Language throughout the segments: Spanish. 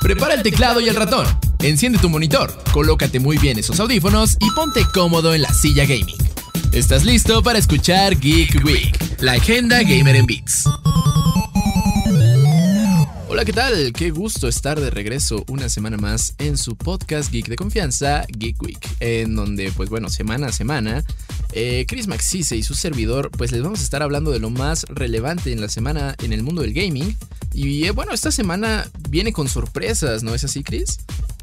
Prepara el teclado y el ratón. Enciende tu monitor, colócate muy bien esos audífonos y ponte cómodo en la silla gaming. ¿Estás listo para escuchar Geek Week, la agenda gamer en Beats? Hola, ¿qué tal? Qué gusto estar de regreso una semana más en su podcast Geek de confianza, Geek Week, en donde, pues bueno, semana a semana, eh, Chris Maxise y su servidor, pues les vamos a estar hablando de lo más relevante en la semana en el mundo del gaming. Y eh, bueno, esta semana viene con sorpresas, ¿no es así, Chris?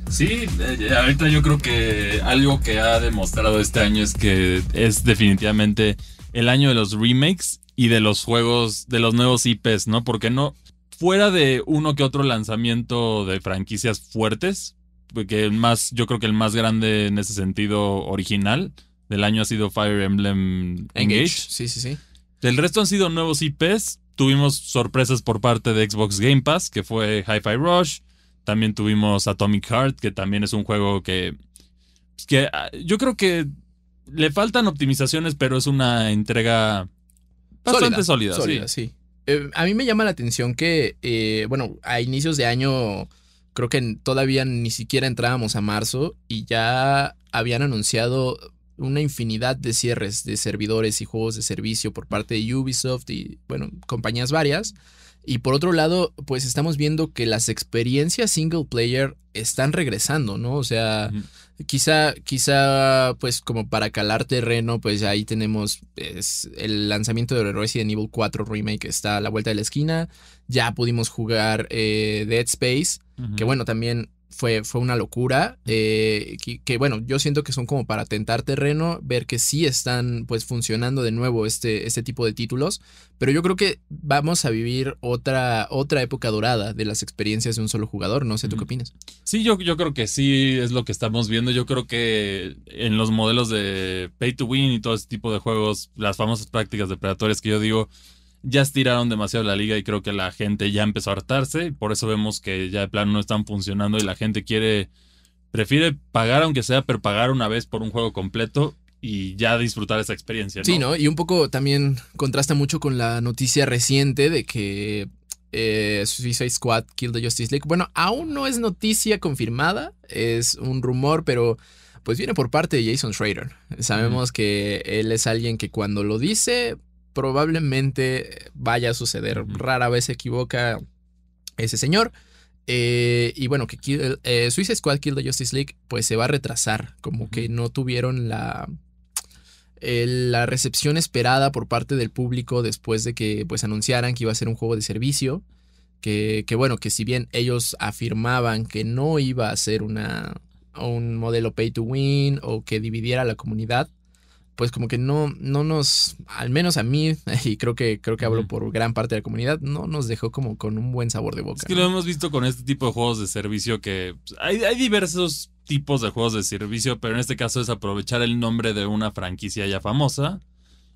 Sí, eh, ahorita yo creo que algo que ha demostrado este año es que es definitivamente el año de los remakes y de los juegos, de los nuevos IPs, ¿no? Porque no, fuera de uno que otro lanzamiento de franquicias fuertes, porque el más, yo creo que el más grande en ese sentido original del año ha sido Fire Emblem Engage. Sí, sí, sí. El resto han sido nuevos IPs. Tuvimos sorpresas por parte de Xbox Game Pass, que fue Hi-Fi Rush. También tuvimos Atomic Heart, que también es un juego que, que ah, yo creo que le faltan optimizaciones, pero es una entrega bastante sólida. sólida, sí. Eh, a mí me llama la atención que, eh, bueno, a inicios de año, creo que todavía ni siquiera entrábamos a marzo y ya habían anunciado una infinidad de cierres de servidores y juegos de servicio por parte de Ubisoft y, bueno, compañías varias. Y por otro lado, pues estamos viendo que las experiencias single player están regresando, ¿no? O sea, quizá, quizá, pues como para calar terreno, pues ahí tenemos pues, el lanzamiento de Resident Evil 4 Remake está a la vuelta de la esquina. Ya pudimos jugar eh, Dead Space, que bueno, también fue, fue una locura. Eh, que, bueno, yo siento que son como para tentar terreno, ver que sí están pues funcionando de nuevo este, este tipo de títulos. Pero yo creo que vamos a vivir otra, otra época dorada de las experiencias de un solo jugador. No sé, ¿tú qué opinas? Sí, yo, yo creo que sí es lo que estamos viendo. Yo creo que en los modelos de pay to win y todo ese tipo de juegos, las famosas prácticas depredatorias que yo digo ya estiraron demasiado la liga y creo que la gente ya empezó a hartarse. Por eso vemos que ya de plano no están funcionando y la gente quiere, prefiere pagar aunque sea, pero pagar una vez por un juego completo y ya disfrutar esa experiencia. ¿no? Sí, ¿no? Y un poco también contrasta mucho con la noticia reciente de que eh, Suicide Squad Kill the Justice League. Bueno, aún no es noticia confirmada, es un rumor, pero pues viene por parte de Jason Schrader. Sabemos que él es alguien que cuando lo dice, probablemente vaya a suceder. Rara vez se equivoca ese señor. Eh, y bueno, que eh, Suicide Squad Kill the Justice League, pues se va a retrasar. Como que no tuvieron la, la recepción esperada por parte del público después de que pues anunciaran que iba a ser un juego de servicio. Que, que bueno, que si bien ellos afirmaban que no iba a ser una, un modelo pay to win o que dividiera a la comunidad, pues como que no, no nos, al menos a mí, y creo que, creo que hablo por gran parte de la comunidad, no nos dejó como con un buen sabor de boca. Es que lo hemos visto con este tipo de juegos de servicio que pues, hay, hay diversos tipos de juegos de servicio, pero en este caso es aprovechar el nombre de una franquicia ya famosa.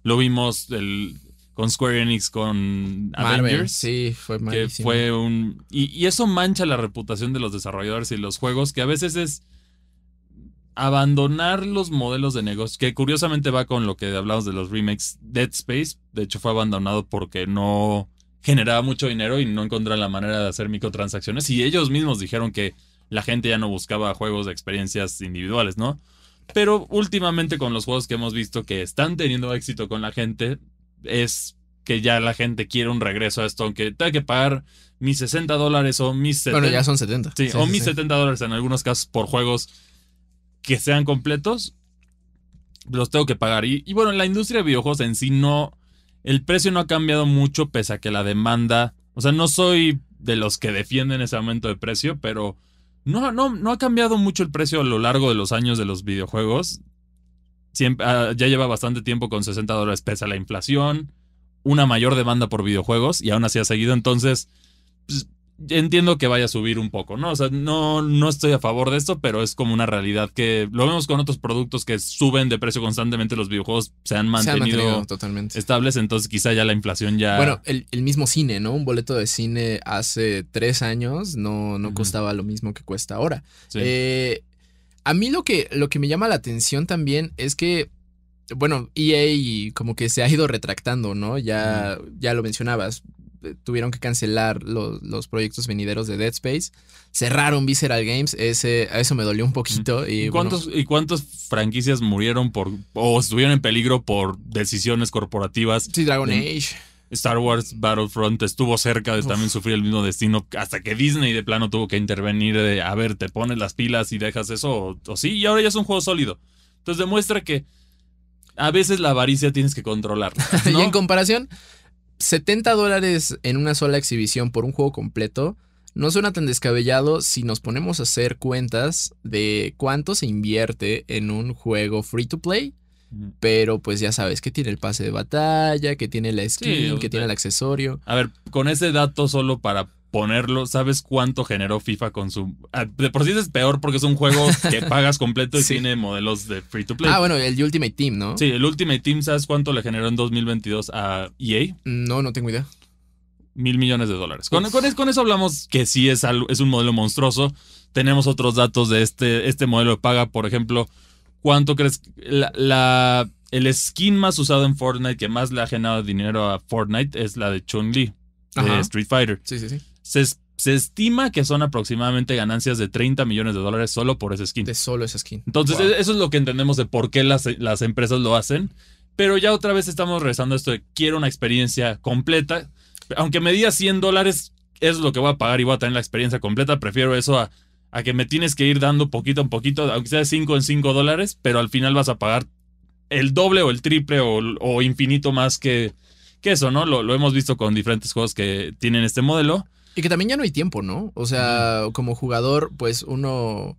Lo vimos el, con Square Enix con Avengers. Sí, fue malísimo. Que fue un. Y, y, eso mancha la reputación de los desarrolladores y los juegos, que a veces es abandonar los modelos de negocio, que curiosamente va con lo que hablamos de los remakes Dead Space, de hecho fue abandonado porque no generaba mucho dinero y no encontraron la manera de hacer microtransacciones y ellos mismos dijeron que la gente ya no buscaba juegos de experiencias individuales, ¿no? Pero últimamente con los juegos que hemos visto que están teniendo éxito con la gente, es que ya la gente quiere un regreso a esto, aunque tenga que pagar mis 60 dólares o mis 70. Bueno, ya son 70. Sí, o mis 70 dólares en algunos casos por juegos que sean completos, los tengo que pagar. Y, y, bueno, la industria de videojuegos en sí no. El precio no ha cambiado mucho, pese a que la demanda. O sea, no soy de los que defienden ese aumento de precio, pero no, no, no ha cambiado mucho el precio a lo largo de los años de los videojuegos. Siempre, uh, ya lleva bastante tiempo con 60 dólares pese a la inflación, una mayor demanda por videojuegos y aún así ha seguido. Entonces, pues, entiendo que vaya a subir un poco, ¿no? O sea, no, no estoy a favor de esto, pero es como una realidad que lo vemos con otros productos que suben de precio constantemente, los videojuegos se han mantenido, totalmente. estables, entonces quizá ya la inflación ya... Bueno, el, mismo cine, ¿no? Un boleto de cine hace tres años no, no costaba lo mismo que cuesta ahora. Eh, a mí lo que, lo que me llama la atención también es que bueno, EA como que se ha ido retractando, ¿no? Ya, ya lo mencionabas tuvieron que cancelar los, los proyectos venideros de Dead Space. Cerraron Visceral Games, ese, a eso me dolió un poquito. Y, ¿Y bueno, cuántos, ¿Y cuántas franquicias murieron por o estuvieron en peligro por decisiones corporativas? sí, Dragon en- Age. Star Wars Battlefront estuvo cerca de Uf. también sufrir el mismo destino hasta que Disney de plano tuvo que intervenir de, a ver, te pones las pilas y dejas eso o, o sí, y ahora ya es un juego sólido. Entonces demuestra que a veces la avaricia tienes que controlar. Y en comparación, 70 dólares en una sola exhibición por un juego completo no suena tan descabellado si nos ponemos a hacer cuentas de cuánto se invierte en un juego free to play. Pero pues ya sabes que tiene el pase de batalla, que tiene la skin, que tiene el accesorio. A ver, con ese dato solo para ponerlo, ¿sabes cuánto generó FIFA con su... ah, De por sí es peor porque es un juego que pagas completo y Sí. tiene modelos de free to play. Ah, bueno, el Ultimate Team, ¿no? Sí, el Ultimate Team, ¿sabes cuánto le generó en 2022 a EA? No, no tengo idea. mil millones de dólares. Con, con con eso hablamos que sí es, algo- es un modelo monstruoso. Tenemos otros datos de este, este modelo de paga. Por ejemplo, ¿cuánto crees? La, la- el skin más usado en Fortnite que más le ha generado dinero a Fortnite es la de Chun-Li, de Ajá. Street Fighter. Sí, sí, sí. Se, se estima que son aproximadamente ganancias de 30 millones de dólares solo por ese skin. De solo esa skin. Entonces, Wow. e- eso es lo que entendemos de por qué las, las empresas lo hacen. Pero ya otra vez estamos regresando a esto de quiero una experiencia completa. Aunque me diga 100 dólares, es lo que voy a pagar y voy a tener la experiencia completa. Prefiero eso a, a que me tienes que ir dando poquito en poquito, aunque sea 5 en 5 dólares, pero al final vas a pagar el doble o el triple o, o infinito más que, que eso, ¿no? Lo, lo hemos visto con diferentes juegos que tienen este modelo. Y que también ya no hay tiempo, ¿no? O sea, como jugador, pues uno.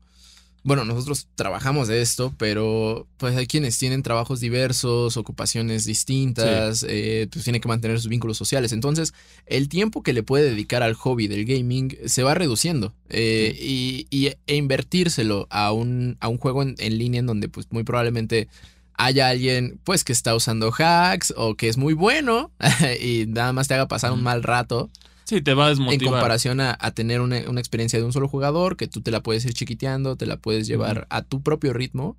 Bueno, nosotros trabajamos de esto, pero pues hay quienes tienen trabajos diversos, ocupaciones distintas, eh, pues tienen que mantener sus vínculos sociales. Entonces, el tiempo que le puede dedicar al hobby del gaming se va reduciendo. eh, y, y- e invertírselo a un, a un juego en, en línea en donde pues muy probablemente haya alguien pues que está usando hacks o que es muy bueno y nada más te haga pasar un mal rato Sí, te va a en comparación a, a tener una, una experiencia de un solo jugador, que tú te la puedes ir chiquiteando, te la puedes llevar a tu propio ritmo,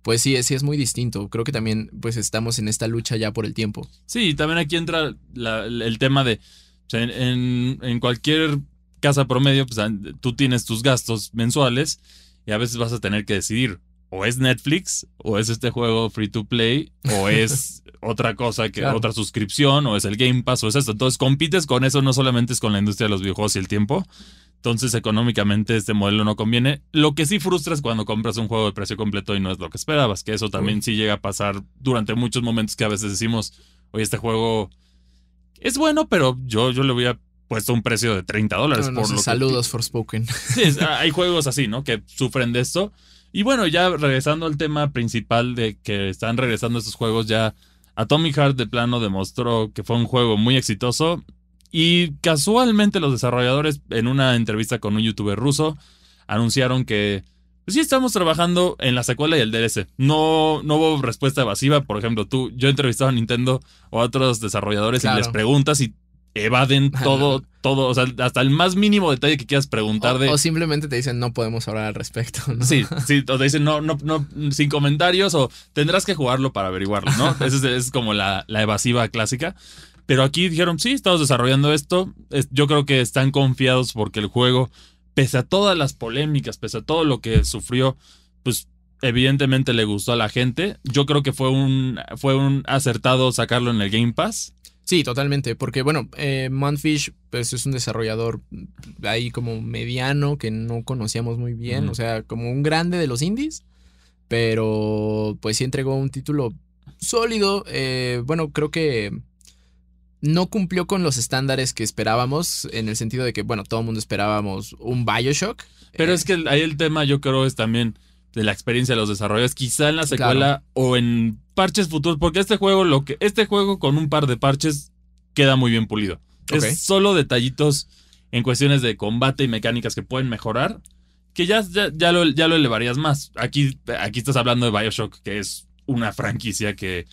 pues sí, sí es muy distinto. Creo que también pues estamos en esta lucha ya por el tiempo. Sí, y también aquí entra la- el tema de, o sea, en, en- cualquier casa promedio, pues tú tienes tus gastos mensuales y a veces vas a tener que decidir, o es Netflix, o es este juego free to play, o es otra cosa, que Claro. otra suscripción, o es el Game Pass, o es esto. Entonces compites con eso, no solamente es con la industria de los videojuegos y el tiempo. Entonces, económicamente, este modelo no conviene. Lo que sí frustra es cuando compras un juego de precio completo y no es lo que esperabas, que eso también Uy. sí llega a pasar durante muchos momentos que a veces decimos, oye, este juego es bueno, pero yo, yo le hubiera puesto un precio de 30 dólares. No, no por sé, lo que- saludos, Forspoken. Sí, es- hay juegos así, ¿no? Que sufren de esto. Y bueno, ya regresando al tema principal de que están regresando estos juegos, ya Atomic Heart de plano demostró que fue un juego muy exitoso. Y casualmente los desarrolladores en una entrevista con un youtuber ruso anunciaron que pues sí estamos trabajando en la secuela y el DLC. No, no hubo respuesta evasiva. Por ejemplo, tú, yo he entrevistado a Nintendo o a otros desarrolladores y les preguntas y evaden todo, todo, o sea, hasta el más mínimo detalle que quieras preguntar de... O, o simplemente te dicen no podemos hablar al respecto. ¿no? Sí, sí, o te dicen no, no, no, sin comentarios o tendrás que jugarlo para averiguarlo, ¿no? Esa es, es como la, la evasiva clásica. Pero aquí dijeron, sí, estamos desarrollando esto. Es- yo creo que están confiados porque el juego, pese a todas las polémicas, pese a todo lo que sufrió, pues evidentemente le gustó a la gente. Yo creo que fue un, fue un acertado sacarlo en el Game Pass. Sí, totalmente. Porque, bueno, eh, Monfish pues, es un desarrollador ahí como mediano que no conocíamos muy bien. O sea, como un grande de los indies. Pero pues sí entregó un título sólido. eh, bueno, creo que no cumplió con los estándares que esperábamos. En el sentido de que, bueno, todo el mundo esperábamos un Bioshock. Pero Eh, es que ahí el tema yo creo es también de la experiencia de los desarrolladores, quizá en la secuela o en parches futuros, porque este juego, lo que, este juego con un par de parches queda muy bien pulido. Es solo detallitos en cuestiones de combate y mecánicas que pueden mejorar, que ya, ya, ya lo, ya lo elevarías más. Aquí, aquí estás hablando de Bioshock, que es una franquicia que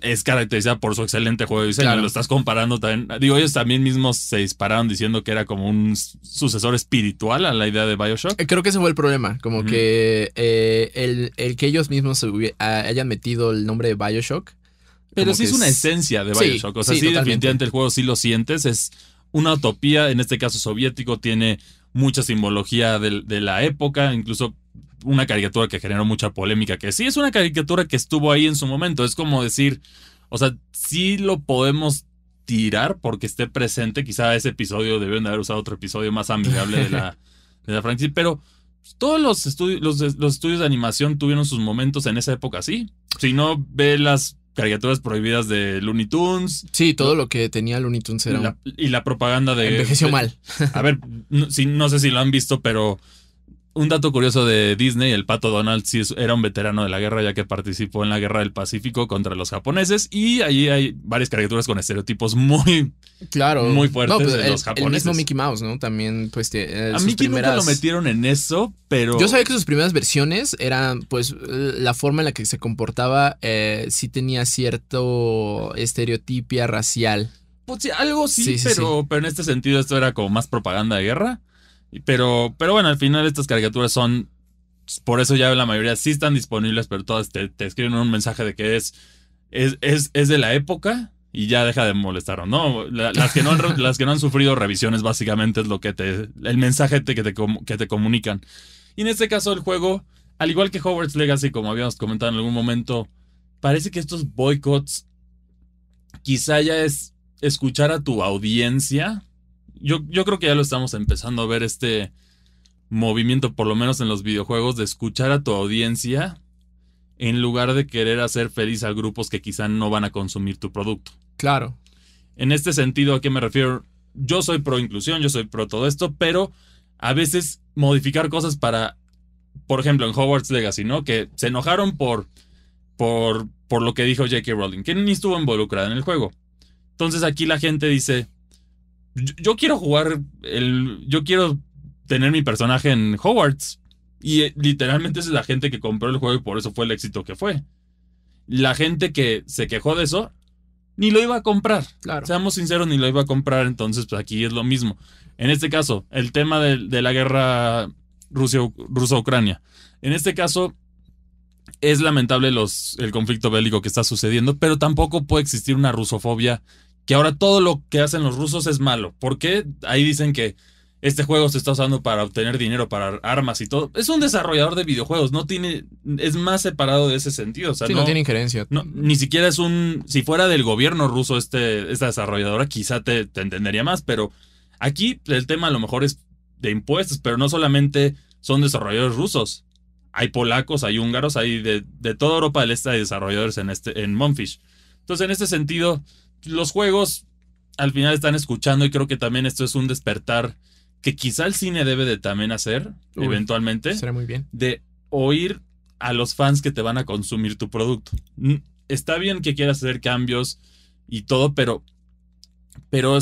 es caracterizada por su excelente juego de diseño. Claro. Lo estás comparando también. Digo, ellos también mismos se dispararon diciendo que era como un sucesor espiritual a la idea de Bioshock. Eh, Creo que ese fue el problema, como que eh, el, el que ellos mismos se hubi- a- hayan metido el nombre de Bioshock. Pero sí es una esencia de Sí, Bioshock. O sea, sí, sí, definitivamente el juego sí lo sientes. Es una utopía, en este caso soviético, tiene mucha simbología de, de la época, incluso una caricatura que generó mucha polémica, que sí es una caricatura que estuvo ahí en su momento, es como decir, o sea, sí lo podemos tirar porque esté presente, quizá ese episodio deben de haber usado otro episodio más amigable de la, de la franquicia, pero todos los estudios, los, los estudios de animación tuvieron sus momentos en esa época, sí. Si no, ve las caricaturas prohibidas de Looney Tunes. Sí, todo lo que tenía Looney Tunes era. Y la, y la propaganda de. Envejeció de- mal. A ver, no, si- no sé si lo han visto, pero un dato curioso de Disney: el pato Donald sí era un veterano de la guerra, ya que participó en la guerra del Pacífico contra los japoneses. Y allí hay varias caricaturas con estereotipos muy. Claro. Muy fuertes No, pues, de el, los el japoneses. mismo Mickey Mouse, ¿no? También, pues, eh, A sus mí que nunca primeras- lo metieron en eso, pero. Yo sabía que sus primeras versiones eran, pues, la forma en la que se comportaba, eh, sí tenía cierto estereotipia racial. Pues sí, algo sí, Sí, sí, pero, pero en este sentido esto era como más propaganda de guerra. Pero, pero bueno, al final estas caricaturas son, por eso ya la mayoría sí están disponibles, pero todas te, te escriben un mensaje de que es, es, es, es de la época y ya deja de molestar o no. La- las, que no han, las que no han sufrido revisiones básicamente es lo que te, el mensaje te- que, te, que te comunican. Y en este caso el juego, al igual que Hogwarts Legacy, como habíamos comentado en algún momento, parece que estos boicots quizá ya es escuchar a tu audiencia. Yo, yo creo que ya lo estamos empezando a ver este movimiento, por lo menos en los videojuegos, de escuchar a tu audiencia en lugar de querer hacer feliz a grupos que quizá no van a consumir tu producto. Claro. En este sentido, ¿a qué me refiero? Yo soy pro inclusión, yo soy pro todo esto, pero a veces modificar cosas para, por ejemplo, en Hogwarts Legacy, ¿no? Que se enojaron por, por, por lo que dijo J.K. Rowling, que ni estuvo involucrada en el juego. Entonces aquí la gente dice, yo, yo quiero jugar, el, yo quiero tener mi personaje en Hogwarts. Y eh, literalmente esa es la gente que compró el juego y por eso fue el éxito que fue. La gente que se quejó de eso, ni lo iba a comprar. Claro. Seamos sinceros, ni lo iba a comprar, entonces pues aquí es lo mismo. En este caso, el tema de, de la guerra Rusia- ruso-ucrania. En este caso, es lamentable los, el conflicto bélico que está sucediendo, pero tampoco puede existir una rusofobia, que ahora todo lo que hacen los rusos es malo. ¿Por qué? Ahí dicen que este juego se está usando para obtener dinero, para armas y todo. Es un desarrollador de videojuegos, no tiene, es más separado de ese sentido. O sea, sí, no, tiene injerencia. no, ni siquiera es un. Si fuera del gobierno ruso este, esta desarrolladora, quizá te, te entendería más, pero aquí el tema a lo mejor es de impuestos, pero no solamente son desarrolladores rusos. Hay polacos, hay húngaros, hay de, de toda Europa del Este hay desarrolladores en, este, en Monfish. Entonces, en este sentido, los juegos al final están escuchando y creo que también esto es un despertar que quizá el cine debe de también hacer Uy. eventualmente Será muy bien. de oír a los fans que te van a consumir tu producto. Está bien que quieras hacer cambios y todo, pero, pero,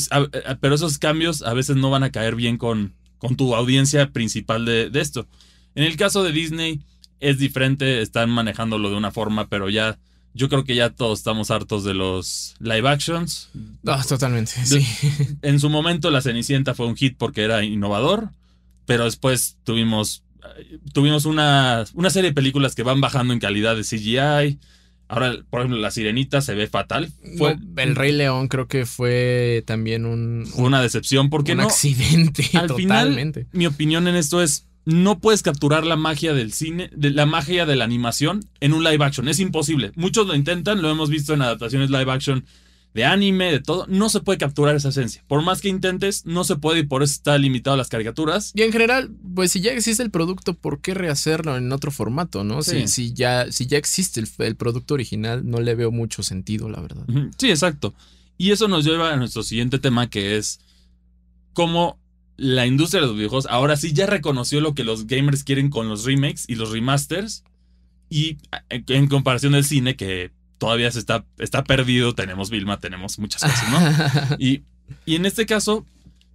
pero esos cambios a veces no van a caer bien con, con tu audiencia principal de, de esto. En el caso de Disney es diferente, están manejándolo de una forma, pero ya yo creo que ya todos estamos hartos de los live actions. Ah, totalmente, sí. En su momento la Cenicienta fue un hit porque era innovador, pero después tuvimos, eh, tuvimos una, una serie de películas que van bajando en calidad de CGI. Ahora, por ejemplo, La Sirenita se ve fatal. Fue No, el Rey León creo que fue también un, fue una decepción porque un no, accidente. al final, totalmente. mi opinión en esto es, no puedes capturar la magia del cine, de la magia de la animación en un live action. Es imposible. Muchos lo intentan, lo hemos visto en adaptaciones live action de anime, de todo. No se puede capturar esa esencia. Por más que intentes, no se puede y por eso está limitado a las caricaturas. Y en general, pues si ya existe el producto, ¿por qué rehacerlo en otro formato, no? Sí. Si, si ya, si ya existe el, el producto original, no le veo mucho sentido, la verdad. Sí, exacto. Y eso nos lleva a nuestro siguiente tema que es cómo la industria de los videojuegos ahora sí ya reconoció lo que los gamers quieren con los remakes y los remasters. Y eh, en comparación del cine, que todavía se está, está perdido, tenemos Vilma, tenemos muchas cosas, ¿no? Y, y en este caso,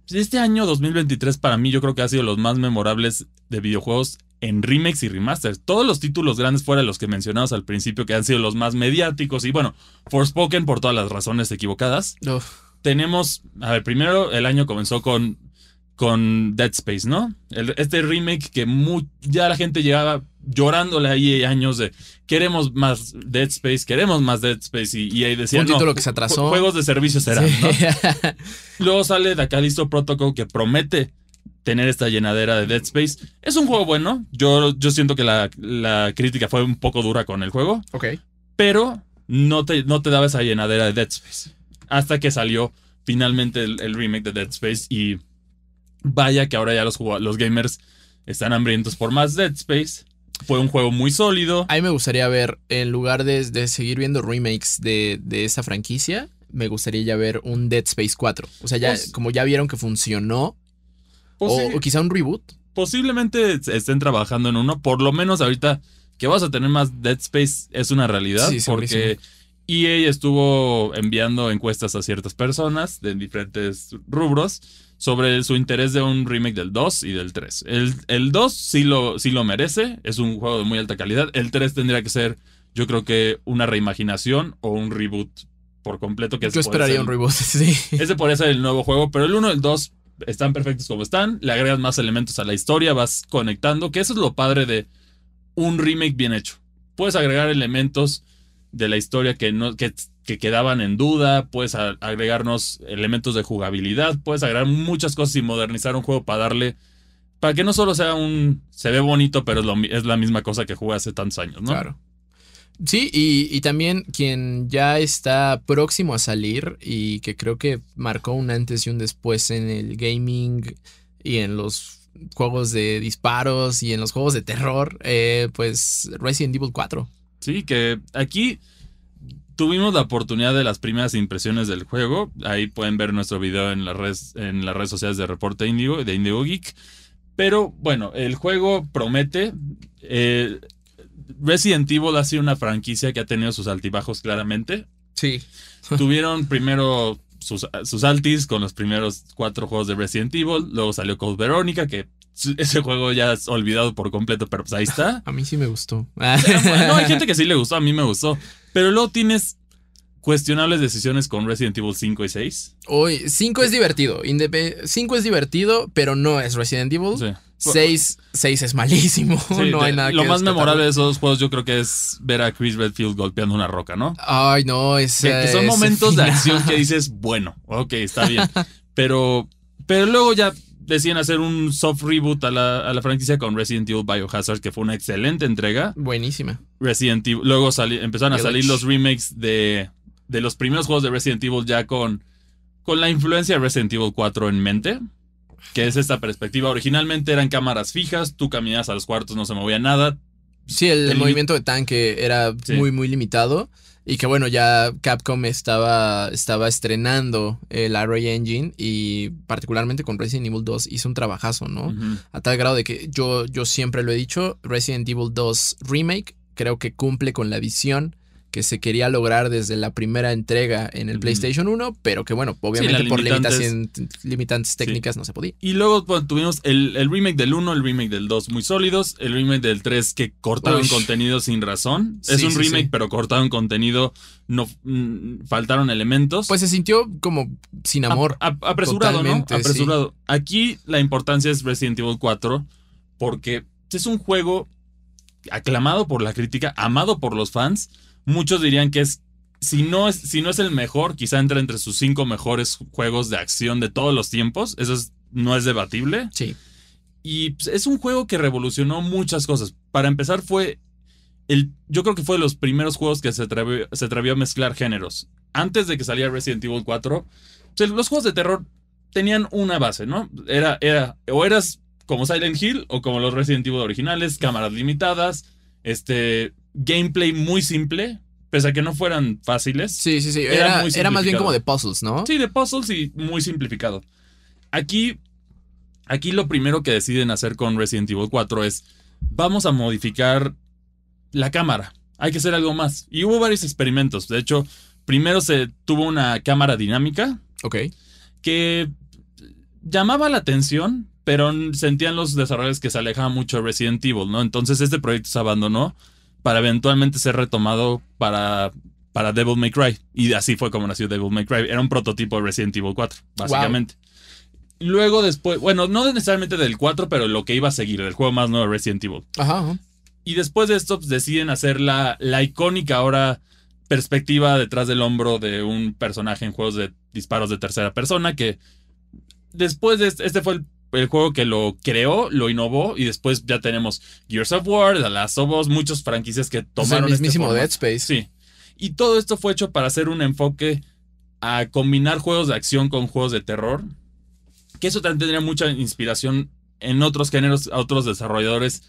pues, este año 2023 para mí yo creo que ha sido los más memorables de videojuegos en remakes y remasters. Todos los títulos grandes fuera de los que mencionamos al principio que han sido los más mediáticos y bueno, Forspoken por todas las razones equivocadas. Uf, Tenemos, a ver, primero el año comenzó con con Dead Space, ¿no? El- este remake que ya la gente llegaba, llorándole ahí años de queremos más Dead Space, queremos más Dead Space y, y ahí decía Un no, título que se atrasó. ju- juegos de servicio serán, Sí. ¿no? Luego sale de acá listo Protocol que promete tener esta llenadera de Dead Space. Es un juego bueno. Yo, yo siento que la, la crítica fue un poco dura con el juego, ok. pero no te, no te daba esa llenadera de Dead Space. Hasta que salió finalmente el, el remake de Dead Space y vaya que ahora ya los, gamers están hambrientos por más Dead Space. Fue un juego muy sólido. A mí me gustaría ver, en lugar de, de seguir viendo remakes de, de esa franquicia, me gustaría ya ver un Dead Space 4. O sea, ya, Pues- como ya vieron que funcionó, o, quizá un reboot. posiblemente estén trabajando en uno. Por lo menos ahorita que vas a tener más Dead Space es una realidad. Sí, porque. EA estuvo enviando encuestas a ciertas personas de diferentes rubros sobre su interés de un remake del 2 y del 3. El, el 2 sí lo, sí lo merece, es un juego de muy alta calidad. El 3 tendría que ser, yo creo que una reimaginación o un reboot por completo. Que Yo esperaría ser- un reboot, sí. ese podría ser el nuevo juego, pero el 1 y el 2 están perfectos como están. Le agregas más elementos a la historia, vas conectando, que eso es lo padre de un remake bien hecho. Puedes agregar elementos de la historia que, no, que, que quedaban en duda, puedes agregarnos elementos de jugabilidad, puedes agregar muchas cosas y modernizar un juego para darle... Para que no solo sea un... Se ve bonito, pero es, lo es la misma cosa que jugué hace tantos años, ¿no? Claro. Sí, y, y también quien ya está próximo a salir y que creo que marcó un antes y un después en el gaming y en los juegos de disparos y en los juegos de terror, eh, pues Resident Evil 4. Sí, que aquí tuvimos la oportunidad de las primeras impresiones del juego. Ahí pueden ver nuestro video en las redes, en las redes sociales de Reporte Indigo, de Indigo Geek. Pero bueno, el juego promete. Eh, Resident Evil ha sido una franquicia que ha tenido sus altibajos claramente. Sí. Tuvieron primero sus, sus altis con los primeros cuatro juegos de Resident Evil. Luego salió Code Verónica, que ese juego ya es olvidado por completo, pero pues ahí está. A mí sí me gustó. No, hay gente que sí le gustó, a mí me gustó. Pero luego tienes cuestionables decisiones con Resident Evil 5 y 6. Hoy, 5 es divertido. 5 es divertido, pero no es Resident Evil. Sí. 6 es malísimo. Sí, no hay nada lo que más memorable de esos juegos yo creo que es ver a Chris Redfield golpeando una roca, ¿no? Ay, no, es. Que, que son momentos de acción que dices, bueno, ok, está bien. Pero, pero luego ya deciden hacer un soft reboot a la, a la franquicia con Resident Evil Biohazard, que fue una excelente entrega. Buenísima. Resident Evil. Luego sali- empezaron a salir los remakes de, de los primeros juegos de Resident Evil ya con, con la influencia de Resident Evil 4 en mente. Que es esta perspectiva. Originalmente eran cámaras fijas, tú caminabas a los cuartos, no se movía nada. Sí, el, El movimiento de tanque era Sí. muy, muy limitado. Y que bueno, ya Capcom estaba, estaba estrenando el Array Engine y particularmente con Resident Evil 2 hizo un trabajazo, ¿no? A tal grado de que yo, yo siempre lo he dicho, Resident Evil 2 Remake creo que cumple con la visión que se quería lograr desde la primera entrega en el. PlayStation 1, pero que bueno, obviamente por limitantes. técnicas no se podía. Y luego bueno, tuvimos el, el remake del 1, el remake del 2 muy sólidos, el remake del 3 que cortaron Uy. contenido sin razón. es un remake, pero cortaron contenido, no mm, faltaron elementos. Pues se sintió como sin amor. Ap- ap- apresurado, ¿no? Apresurado. Aquí la importancia es Resident Evil 4 porque es un juego aclamado por la crítica, amado por los fans. Muchos dirían que es si no es si no es el mejor, quizá entra entre sus cinco mejores juegos de acción de todos los tiempos. Eso es- no es debatible. Sí. Y pues, es un juego que revolucionó muchas cosas. Para empezar, fue el. Yo creo que fue de los primeros juegos que se atrevió, se atrevió a mezclar géneros. Antes de que saliera Resident Evil 4, pues, los juegos de terror tenían una base, ¿no? Era, era. O eras como Silent Hill o como los Resident Evil originales, cámaras limitadas, este. Gameplay muy simple, pese a que no fueran fáciles. Sí, sí, sí. Era Era, muy era más bien como de puzzles, ¿no? Sí, de puzzles y muy simplificado. Aquí, aquí lo primero que deciden hacer con Resident Evil 4 es, vamos a modificar la cámara. Hay que hacer algo más. Y hubo varios experimentos. De hecho, primero se tuvo una cámara dinámica Ok. que llamaba la atención, pero sentían los desarrolladores que se alejaba mucho de Resident Evil, ¿no? Entonces este proyecto se abandonó para eventualmente ser retomado para, para Devil May Cry. Y así fue como nació Devil May Cry. Era un prototipo de Resident Evil 4, básicamente. Luego después, bueno, no necesariamente del 4, pero lo que iba a seguir, del juego más nuevo de Resident Evil. Ajá. ajá. Y después de esto pues, deciden hacer la, la icónica ahora perspectiva detrás del hombro de un personaje en juegos de disparos de tercera persona que después de este, este fue el, el juego que lo creó, lo innovó y después ya tenemos Gears of War, The Last of Us, muchas franquicias que Es el tomaron este mismísimo. Dead Space. Sí. Y todo esto fue hecho para hacer un enfoque a combinar juegos de acción con juegos de terror. Que eso también tendría mucha inspiración en otros géneros, a otros desarrolladores.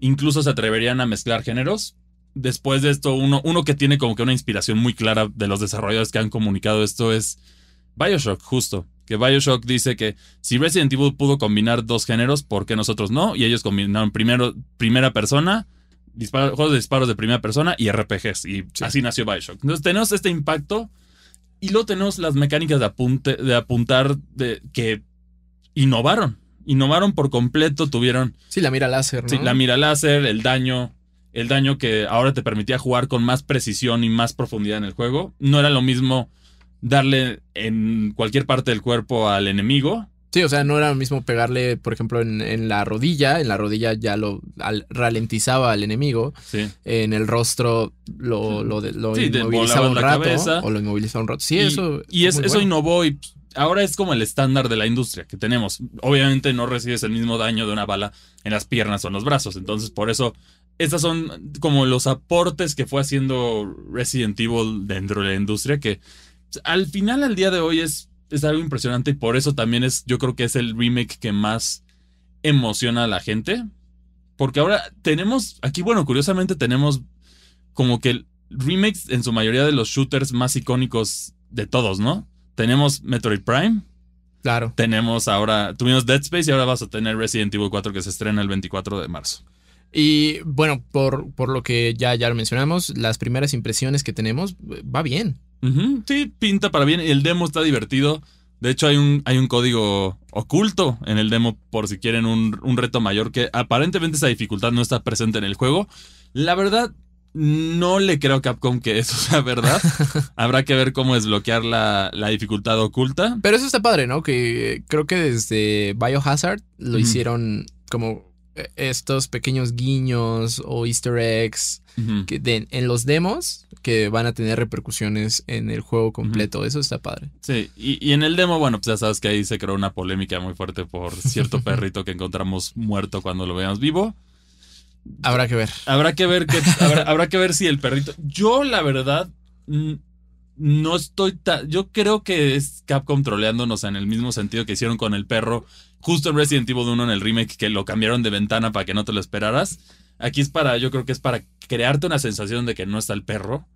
Incluso se atreverían a mezclar géneros. Después de esto, uno, uno que tiene como que una inspiración muy clara de los desarrolladores que han comunicado esto es Bioshock, justo. Que Bioshock dice que si Resident Evil pudo combinar dos géneros, ¿por qué nosotros no? Y ellos combinaron primero primera persona, disparo- juegos de disparos de primera persona y RPGs. Y Sí. así nació Bioshock. Entonces tenemos este impacto y luego tenemos las mecánicas de, apunte, de apuntar de, que innovaron. Innovaron por completo, tuvieron Sí, la mira láser, ¿no? sí, la mira láser, el daño, el daño que ahora te permitía jugar con más precisión y más profundidad en el juego. No era lo mismo darle en cualquier parte del cuerpo al enemigo. Sí, o sea, no era lo mismo pegarle, por ejemplo, en, en la rodilla. En la rodilla ya lo al- ralentizaba al enemigo. Sí. En el rostro lo, lo, Sí, inmovilizaba un rato. cabeza. O lo inmovilizaba un rato. Sí, y, eso. y es- eso bueno. innovó y ahora es como el estándar de la industria que tenemos. Obviamente no recibes el mismo daño de una bala en las piernas o en los brazos. Entonces, por eso, estos son como los aportes que fue haciendo Resident Evil dentro de la industria que al final, al día de hoy, es, es algo impresionante y por eso también es, yo creo que es el remake que más emociona a la gente. Porque ahora tenemos, aquí, bueno, curiosamente tenemos como que remakes en su mayoría de los shooters más icónicos de todos, ¿no? Tenemos Metroid Prime, Claro. tenemos ahora, tuvimos Dead Space y ahora vas a tener Resident Evil 4 que se estrena el 24 de marzo. Y bueno, por, por lo que ya, ya lo mencionamos, las primeras impresiones que tenemos, va bien. Sí, pinta para bien. El demo está divertido. De hecho, hay un, hay un código oculto en el demo por si quieren un, un reto mayor que aparentemente esa dificultad no está presente en el juego. La verdad, no le creo a Capcom que eso sea verdad. Habrá que ver cómo desbloquear la, la dificultad oculta. Pero eso está padre, ¿no? Que creo que desde Biohazard lo hicieron como eh, estos pequeños guiños o easter eggs Que de- en los demos que van a tener repercusiones en el juego completo. Eso está padre. Sí, y, y en el demo, bueno, pues ya sabes que ahí se creó una polémica muy fuerte por cierto perrito que encontramos muerto cuando lo veíamos vivo. Habrá que ver. Habrá que ver que habrá, habrá que ver si el perrito. Yo, la verdad, no estoy tan. Yo creo que es Capcom troleándonos en el mismo sentido que hicieron con el perro. Justo en Resident Evil 1 en el remake que lo cambiaron de ventana para que no te lo esperaras. Aquí es para, yo creo que es para crearte una sensación de que no está el perro.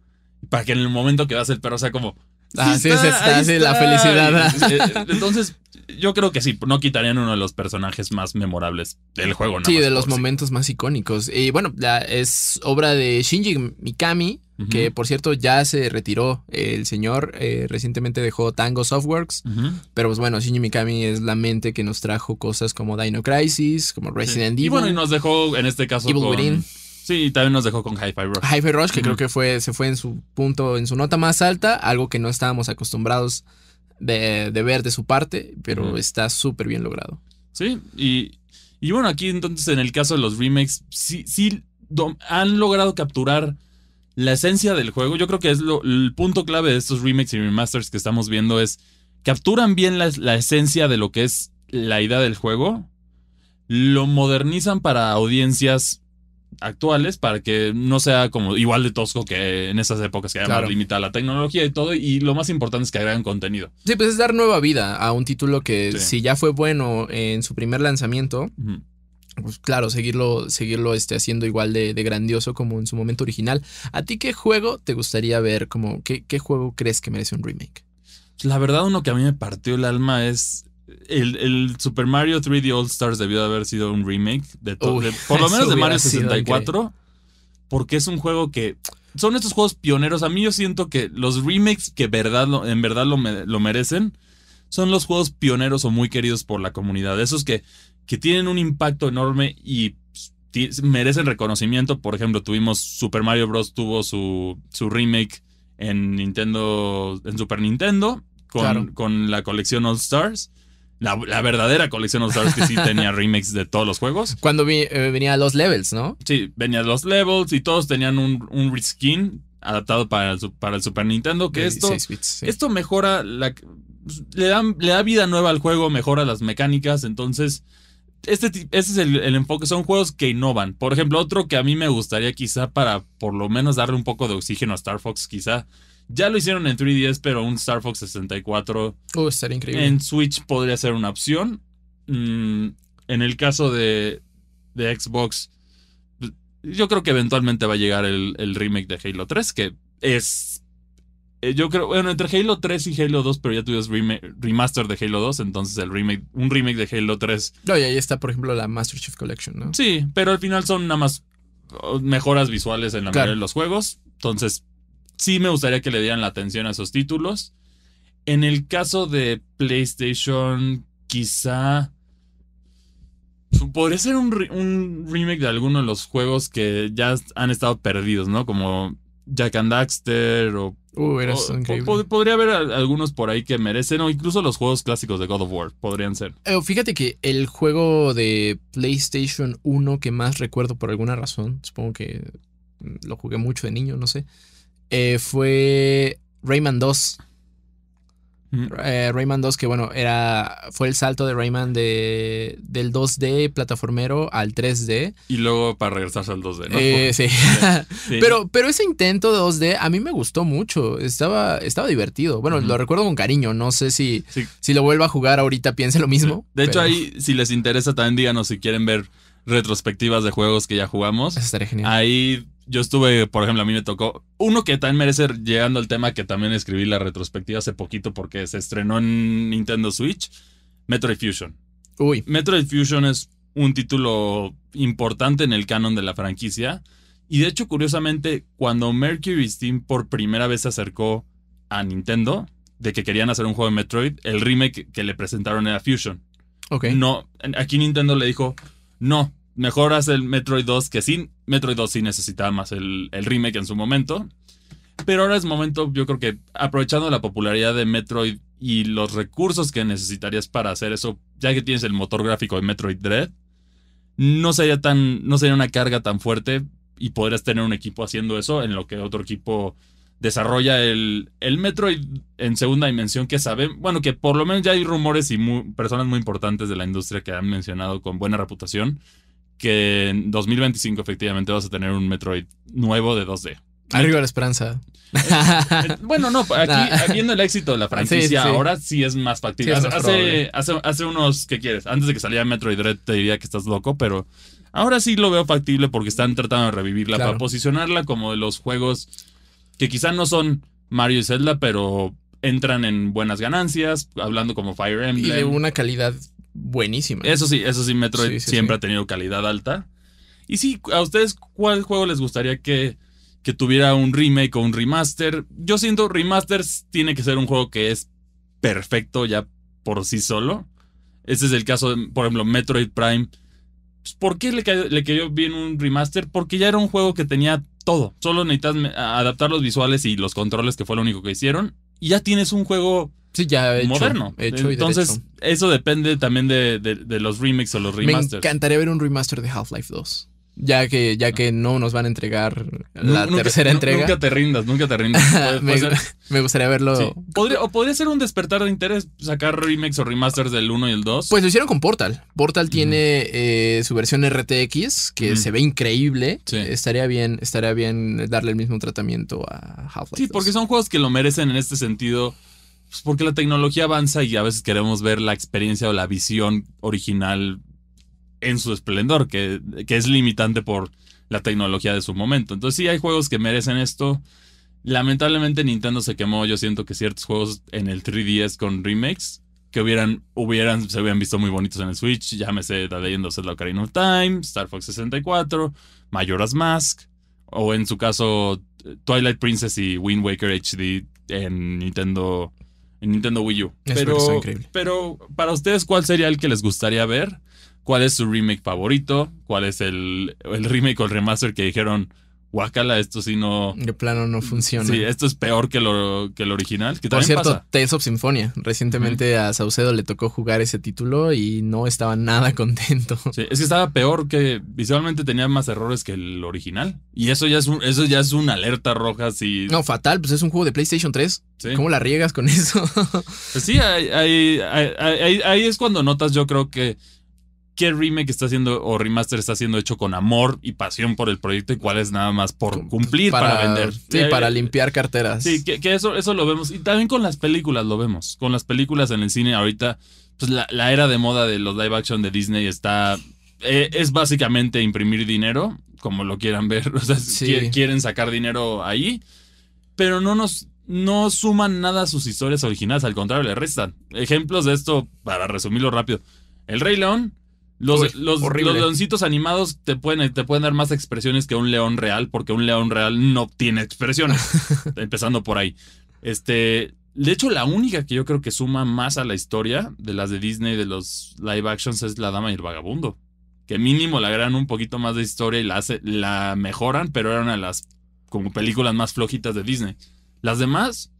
Para que en el momento que vas el perro sea como. Ah, sí, sí está, sí, la está". felicidad. Eh, Entonces, yo creo que sí, no quitarían uno de los personajes más memorables del juego. nada Sí, de los sí. momentos más icónicos. Y bueno, la- es obra de Shinji Mikami, que por cierto ya se retiró el señor. eh, recientemente dejó Tango Softworks. Pero pues bueno, Shinji Mikami es la mente que nos trajo cosas como Dino Crisis, como Resident Sí. Evil. Y bueno, y nos dejó en este caso Evil con... Within. Sí, y también nos dejó con Hi-Fi Rush. Hi-Fi Rush, que creo que fue, se fue en su punto, en su nota más alta, algo que no estábamos acostumbrados de, de ver de su parte, pero está súper bien logrado. Sí, y, y bueno, aquí entonces en el caso de los remakes, sí, sí han logrado capturar la esencia del juego. Yo creo que es lo, el punto clave de estos remakes y remasters que estamos viendo es capturan bien la, la esencia de lo que es la idea del juego, lo modernizan para audiencias actuales para que no sea como igual de tosco que en esas épocas que era Claro. más limitada la tecnología y todo y lo más importante es que agregan contenido. Sí, pues es dar nueva vida a un título que Sí. si ya fue bueno en su primer lanzamiento, pues claro, seguirlo, seguirlo este, haciendo igual de, de grandioso como en su momento original. ¿A ti qué juego te gustaría ver? Como, ¿qué, ¿Qué juego crees que merece un remake? La verdad, uno que a mí me partió el alma es. El, el Super Mario 3D All Stars debió de haber sido un remake de todo. Uy, de- por lo menos de Mario sido 64. Porque es un juego que. Son estos juegos pioneros. A mí yo siento que los remakes que verdad lo- en verdad lo, lo merecen son los juegos pioneros o muy queridos por la comunidad. Esos que, que tienen un impacto enorme y pues, merecen reconocimiento. Por ejemplo, tuvimos Super Mario Bros. tuvo su, su remake en Nintendo, en Super Nintendo, con, Claro. con la colección All Stars. La, la verdadera colección All Stars que sí tenía remakes de todos los juegos. Cuando vi- eh, venía los levels, ¿no? Sí, venían los levels y todos tenían un, un reskin adaptado para el, para el Super Nintendo. Que esto, 16 bits, sí. esto mejora la. Le da, le da vida nueva al juego, mejora las mecánicas. Entonces, este, este es el, el enfoque. Son juegos que innovan. Por ejemplo, otro que a mí me gustaría, quizá para por lo menos darle un poco de oxígeno a Star Fox, quizá. Ya lo hicieron en 3DS, pero un Star Fox 64 Uh, estaría increíble. en Switch podría ser una opción. Mm, en el caso de, de Xbox, yo creo que eventualmente va a llegar el, el remake de Halo 3, que es. eh, Yo creo, bueno, entre Halo 3 y Halo 2, pero ya tuvimos remaster de Halo 2, entonces el remake, un remake de Halo 3. No, y ahí está, por ejemplo, la Master Chief Collection, ¿no? Sí, pero al final son nada más oh, mejoras visuales en la Claro. mayoría de los juegos. Entonces, sí me gustaría que le dieran la atención a esos títulos. En el caso de PlayStation, quizá. Podría ser un, re- un remake de alguno de los juegos que ya han estado perdidos, ¿no? Como Jack and Daxter o. Uh, era o- increíble. po- podría haber algunos por ahí que merecen, o incluso los juegos clásicos de God of War podrían ser. Eh, fíjate que el juego de PlayStation 1 que más recuerdo por alguna razón, supongo que lo jugué mucho de niño, no sé, eh, fue Rayman 2. Mm. Eh, Rayman 2 que bueno, era fue el salto de Rayman de, del 2D plataformero al 3D. Y luego para regresarse al 2D, ¿no? Eh, sí. Sí. Pero, pero ese intento de 2D a mí me gustó mucho. Estaba, estaba divertido. Bueno, lo recuerdo con cariño. No sé si, Sí. si lo vuelva a jugar ahorita piense lo mismo. De hecho, pero ahí, si les interesa, también díganos si quieren ver retrospectivas de juegos que ya jugamos. Eso estaría genial. Ahí yo estuve, por ejemplo, a mí me tocó uno que también merece, llegando al tema que también escribí la retrospectiva hace poquito porque se estrenó en Nintendo Switch, Metroid Fusion. Uy, Metroid Fusion es un título importante en el canon de la franquicia. Y de hecho, curiosamente, cuando Mercury Steam por primera vez se acercó a Nintendo de que querían hacer un juego de Metroid, el remake que le presentaron era Fusion. ok. No, aquí Nintendo le dijo, no, mejor haz el Metroid 2, que sí, Metroid 2 sí necesitaba más el, el remake en su momento. Pero ahora es momento, yo creo que aprovechando la popularidad de Metroid y los recursos que necesitarías para hacer eso, ya que tienes el motor gráfico de Metroid Dread, no sería tan, no sería una carga tan fuerte y podrías tener un equipo haciendo eso en lo que otro equipo desarrolla el, el Metroid en segunda dimensión que saben, bueno, que por lo menos ya hay rumores y personas muy importantes de la industria que han mencionado con buena reputación que en 2025 efectivamente vas a tener un Metroid nuevo de 2D. Arriba la esperanza. Eh, Bueno, no, aquí viendo el éxito de la franquicia, Sí, sí. ahora sí es más factible. Sí, hace, hace, hace unos, ¿qué quieres? Antes de que saliera Metroid Dread te diría que estás loco, pero ahora sí lo veo factible porque están tratando de revivirla Claro. para posicionarla como de los juegos que quizá no son Mario y Zelda, pero entran en buenas ganancias, hablando como Fire y Emblem. de una calidad buenísima. Eso sí, eso sí, Metroid Sí, sí, siempre sí. ha tenido calidad alta. Y sí, ¿a ustedes cuál juego les gustaría que, que tuviera un remake o un remaster? Yo siento remasters tiene que ser un juego que es perfecto ya por sí solo. Ese es el caso de, por ejemplo, Metroid Prime. Pues, ¿Por qué le cayó, le cayó bien un remaster? Porque ya era un juego que tenía todo. Solo necesitas adaptar los visuales y los controles, que fue lo único que hicieron. Y ya tienes un juego Sí, ya hecho. moderno. Hecho y Entonces, eso depende también de, de- de los remakes o los Me remasters. encantaría ver un remaster de Half-Life 2. Ya que, ya que no nos van a entregar la nunca- tercera entrega. Nunca te rindas, nunca te rindas. Me, me gustaría verlo. sí. Podría- o podría ser un despertar de interés, sacar remakes o remasters del 1 y el 2. Pues lo hicieron con Portal. Portal tiene eh, su versión RTX que se ve increíble. Sí. Estaría bien, estaría bien darle el mismo tratamiento a Half-Life. sí, 2. porque son juegos que lo merecen en este sentido. Pues, porque la tecnología avanza y a veces queremos ver la experiencia o la visión original en su esplendor, que, que es limitante por la tecnología de su momento. Entonces sí hay juegos que merecen esto. Lamentablemente Nintendo se quemó. Yo siento que ciertos juegos en el 3DS con remakes que hubieran, hubieran, se hubieran visto muy bonitos en el Switch. Llámese The Legend of Zelda Ocarina of Time, Star Fox 64, Majora's Mask, o en su caso Twilight Princess y Wind Waker HD en Nintendo, en Nintendo Wii U. Eso Pero, increíble. pero para ustedes, ¿cuál sería el que les gustaría ver? ¿Cuál es su remake favorito? ¿Cuál es el, el remake o el remaster que dijeron, guácala, esto sí no... De plano no funciona. Sí, esto es peor que lo, que el original. Que Por cierto, pasa. Tales of Symphonia. Recientemente a Saucedo le tocó jugar ese título y no estaba nada contento. Sí, es que estaba peor que visualmente tenía más errores que el original. Y eso ya es un, eso ya es una alerta roja si. No, fatal, pues es un juego de PlayStation 3. Sí. ¿Cómo la riegas con eso? Pues sí, ahí- ahí- ahí- ahí es cuando notas, yo creo que qué remake está haciendo o remaster está siendo hecho con amor y pasión por el proyecto y cuál es nada más por cumplir para, vender. Sí, Eh, para limpiar carteras. Sí, que, que eso, eso lo vemos. Y también con las películas lo vemos. Con las películas en el cine ahorita, pues la, la era de moda de los live action de Disney está... eh, es básicamente imprimir dinero, como lo quieran ver. O sea, Sí. qui- quieren sacar dinero ahí, pero no nos... No suman nada a sus historias originales, al contrario, le restan. Ejemplos de esto, para resumirlo rápido. El Rey León, los, Uy, los, los leoncitos animados te pueden, te pueden dar más expresiones que un león real, porque un león real no tiene expresiones. empezando por ahí. Este, de hecho, la única que yo creo que suma más a la historia de las de Disney, de los live actions, es La Dama y el Vagabundo. Que mínimo le agregan un poquito más de historia y la, hace, la mejoran, pero era una de las como películas más flojitas de Disney. Las demás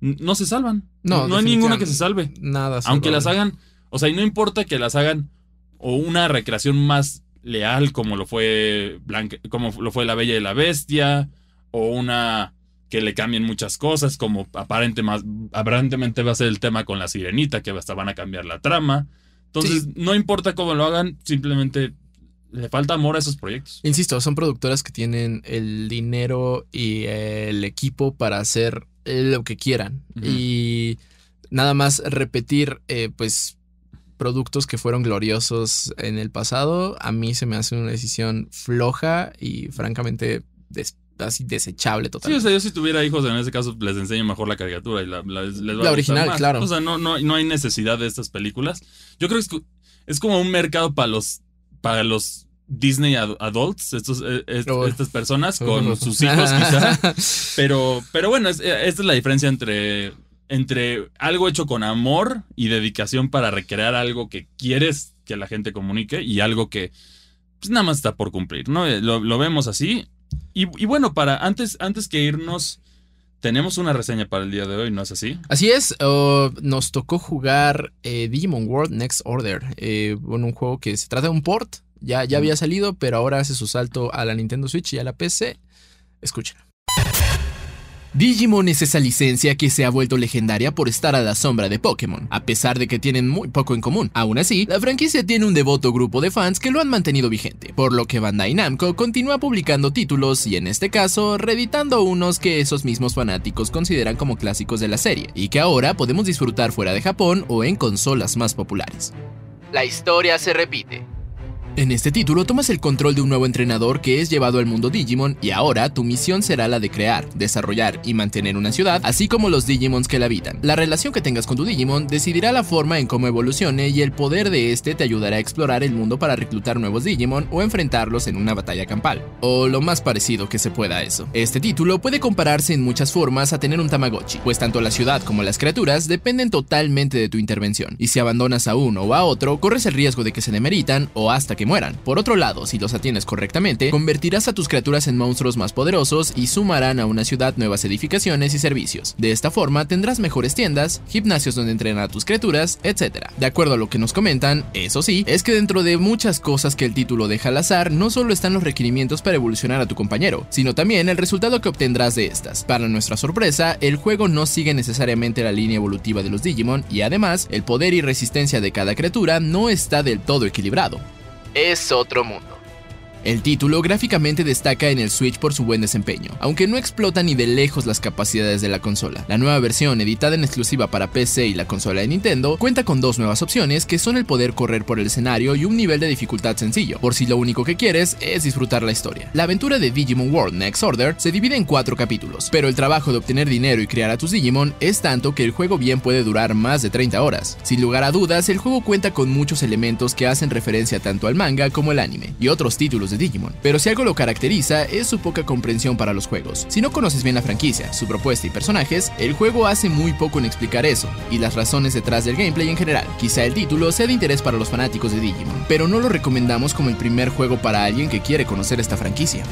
no se salvan. No, No, hay ninguna que se salve. Nada. Aunque las hagan, o sea, y no importa que las hagan o una recreación más leal como lo fue Blanca, como lo fue La Bella y la Bestia, o una que le cambien muchas cosas, como aparente más, aparentemente va a ser el tema con la sirenita, que hasta van a cambiar la trama. Entonces, no importa cómo lo hagan, simplemente le falta amor a esos proyectos. Insisto, son productoras que tienen el dinero y el equipo para hacer lo que quieran. Y nada más repetir, eh, pues, productos que fueron gloriosos en el pasado, a mí se me hace una decisión floja y francamente des- así desechable Sí, totalmente. o sea, yo si tuviera hijos en ese caso les enseño mejor la caricatura y la, la- les va a La original, más. claro. O sea, no, no, no hay necesidad de estas películas. Yo creo que es, como un mercado para los, para los Disney ad- adults, estos, eh, est- Oh. estas personas con sus hijos quizá. Pero, pero bueno, es- esta es la diferencia entre, entre algo hecho con amor y dedicación para recrear algo que quieres que la gente comunique y algo que pues nada más está por cumplir, ¿no? Eh, Lo, lo vemos así. Y, y bueno, para antes, antes que irnos, tenemos una reseña para el día de hoy, ¿no es así? Así es, nos tocó jugar eh, Digimon World Next Order. Eh, bueno, un juego que se trata de un port. Ya, ya había salido, pero ahora hace su salto a la Nintendo Switch y a la PC. Escuchen. Digimon es esa licencia que se ha vuelto legendaria por estar a la sombra de Pokémon, a pesar de que tienen muy poco en común. Aún así, la franquicia tiene un devoto grupo de fans que lo han mantenido vigente, por lo que Bandai Namco continúa publicando títulos y en este caso reeditando unos que esos mismos fanáticos consideran como clásicos de la serie, y que ahora podemos disfrutar fuera de Japón o en consolas más populares. La historia se repite. En este título tomas el control de un nuevo entrenador que es llevado al mundo Digimon y ahora tu misión será la de crear, desarrollar y mantener una ciudad, así como los Digimons que la habitan. La relación que tengas con tu Digimon decidirá la forma en cómo evolucione y el poder de este te ayudará a explorar el mundo para reclutar nuevos Digimon o enfrentarlos en una batalla campal. O lo más parecido que se pueda a eso. Este título puede compararse en muchas formas a tener un Tamagotchi, pues tanto la ciudad como las criaturas dependen totalmente de tu intervención, y si abandonas a uno o a otro, corres el riesgo de que se demeritan o hasta que mueran. Por otro lado, si los atiendes correctamente, convertirás a tus criaturas en monstruos más poderosos y sumarán a una ciudad nuevas edificaciones y servicios. De esta forma tendrás mejores tiendas, gimnasios donde entrenar a tus criaturas, etc. De acuerdo a lo que nos comentan, eso sí, es que dentro de muchas cosas que el título deja al azar, no solo están los requerimientos para evolucionar a tu compañero, sino también el resultado que obtendrás de estas. Para nuestra sorpresa, el juego no sigue necesariamente la línea evolutiva de los Digimon y además, el poder y resistencia de cada criatura no está del todo equilibrado es otro mundo. El título gráficamente destaca en el Switch por su buen desempeño, aunque no explota ni de lejos las capacidades de la consola. La nueva versión, editada en exclusiva para PC y la consola de Nintendo, cuenta con dos nuevas opciones que son el poder correr por el escenario y un nivel de dificultad sencillo, por si lo único que quieres es disfrutar la historia. La aventura de Digimon World Next Order se divide en cuatro capítulos, pero el trabajo de obtener dinero y crear a tus Digimon es tanto que el juego bien puede durar más de 30 horas. Sin lugar a dudas, el juego cuenta con muchos elementos que hacen referencia tanto al manga como al anime y otros títulos de Digimon, pero si algo lo caracteriza es su poca comprensión para los juegos. Si no conoces bien la franquicia, su propuesta y personajes, el juego hace muy poco en explicar eso y las razones detrás del gameplay en general. Quizá el título sea de interés para los fanáticos de Digimon, pero no lo recomendamos como el primer juego para alguien que quiere conocer esta franquicia.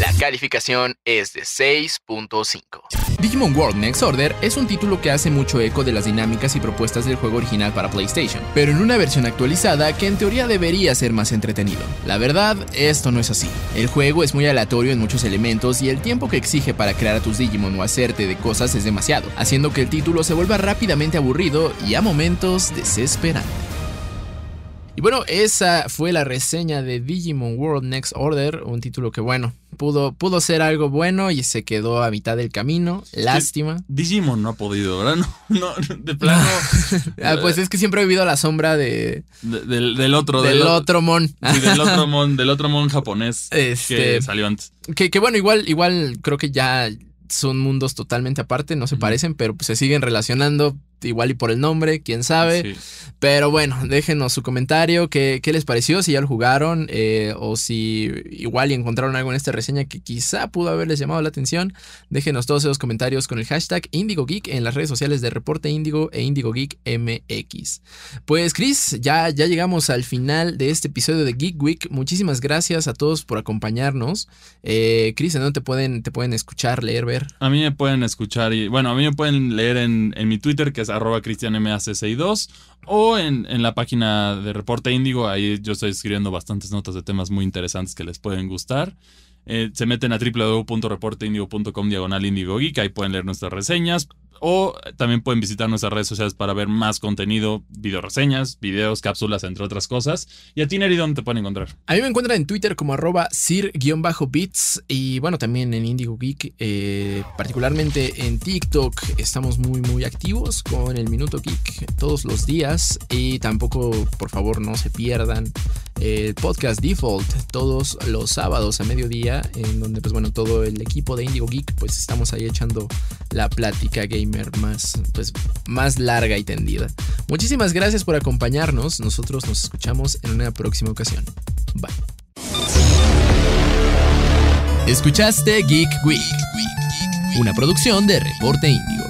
La calificación es de 6.5. Digimon World Next Order es un título que hace mucho eco de las dinámicas y propuestas del juego original para PlayStation, pero en una versión actualizada que en teoría debería ser más entretenido. La verdad, esto no es así. El juego es muy aleatorio en muchos elementos y el tiempo que exige para crear a tus Digimon o hacerte de cosas es demasiado, haciendo que el título se vuelva rápidamente aburrido y a momentos desesperante. Y bueno, esa fue la reseña de Digimon World Next Order, un título que bueno, pudo, pudo ser algo bueno y se quedó a mitad del camino. Lástima. Digimon no ha podido, ¿verdad? No, de plano. Ah, pues es que siempre he vivido a la sombra de, del, otro. Del, otro mon. Sí, del otro mon, del otro mon japonés que este, salió antes. Que, que bueno, igual, igual creo que ya son mundos totalmente aparte, no se parecen, pero pues se siguen relacionando igual y por el nombre, quién sabe. Pero bueno, déjenos su comentario, qué, qué les pareció, si ya lo jugaron eh, o si igual y encontraron algo en esta reseña que quizá pudo haberles llamado la atención. Déjenos todos esos comentarios con el hashtag IndigoGeek en las redes sociales de Reporte Indigo e IndigoGeekMX. Pues Chris, ya, ya llegamos al final de este episodio de Geek Week. Muchísimas gracias a todos por acompañarnos. Eh, Chris, ¿en dónde te pueden, te pueden escuchar, leer, ver? A mí me pueden escuchar y bueno, a mí me pueden leer en, en mi Twitter que es arroba cristianmac62 o en, en, la página de Reporte Índigo, ahí yo estoy escribiendo bastantes notas de temas muy interesantes que les pueden gustar. Eh, se meten a www.reporteindigo.com diagonal ahí pueden leer nuestras reseñas. O también pueden visitar nuestras redes sociales para ver más contenido, video reseñas, videos, cápsulas, entre otras cosas. ¿Y a ti, Neri, dónde te pueden encontrar? A mí me encuentran en Twitter como arroba sir-bits y bueno, también en Indigo Geek, eh, particularmente en TikTok estamos muy muy activos con el Minuto Geek todos los días y tampoco, por favor, no se pierdan el podcast Default todos los sábados a mediodía en donde pues bueno, todo el equipo de Indigo Geek pues estamos ahí echando la plática game más, pues, más larga y tendida. Muchísimas gracias por acompañarnos. Nosotros nos escuchamos en una próxima ocasión. Bye. Escuchaste Geek Week, una producción de Reporte Índigo.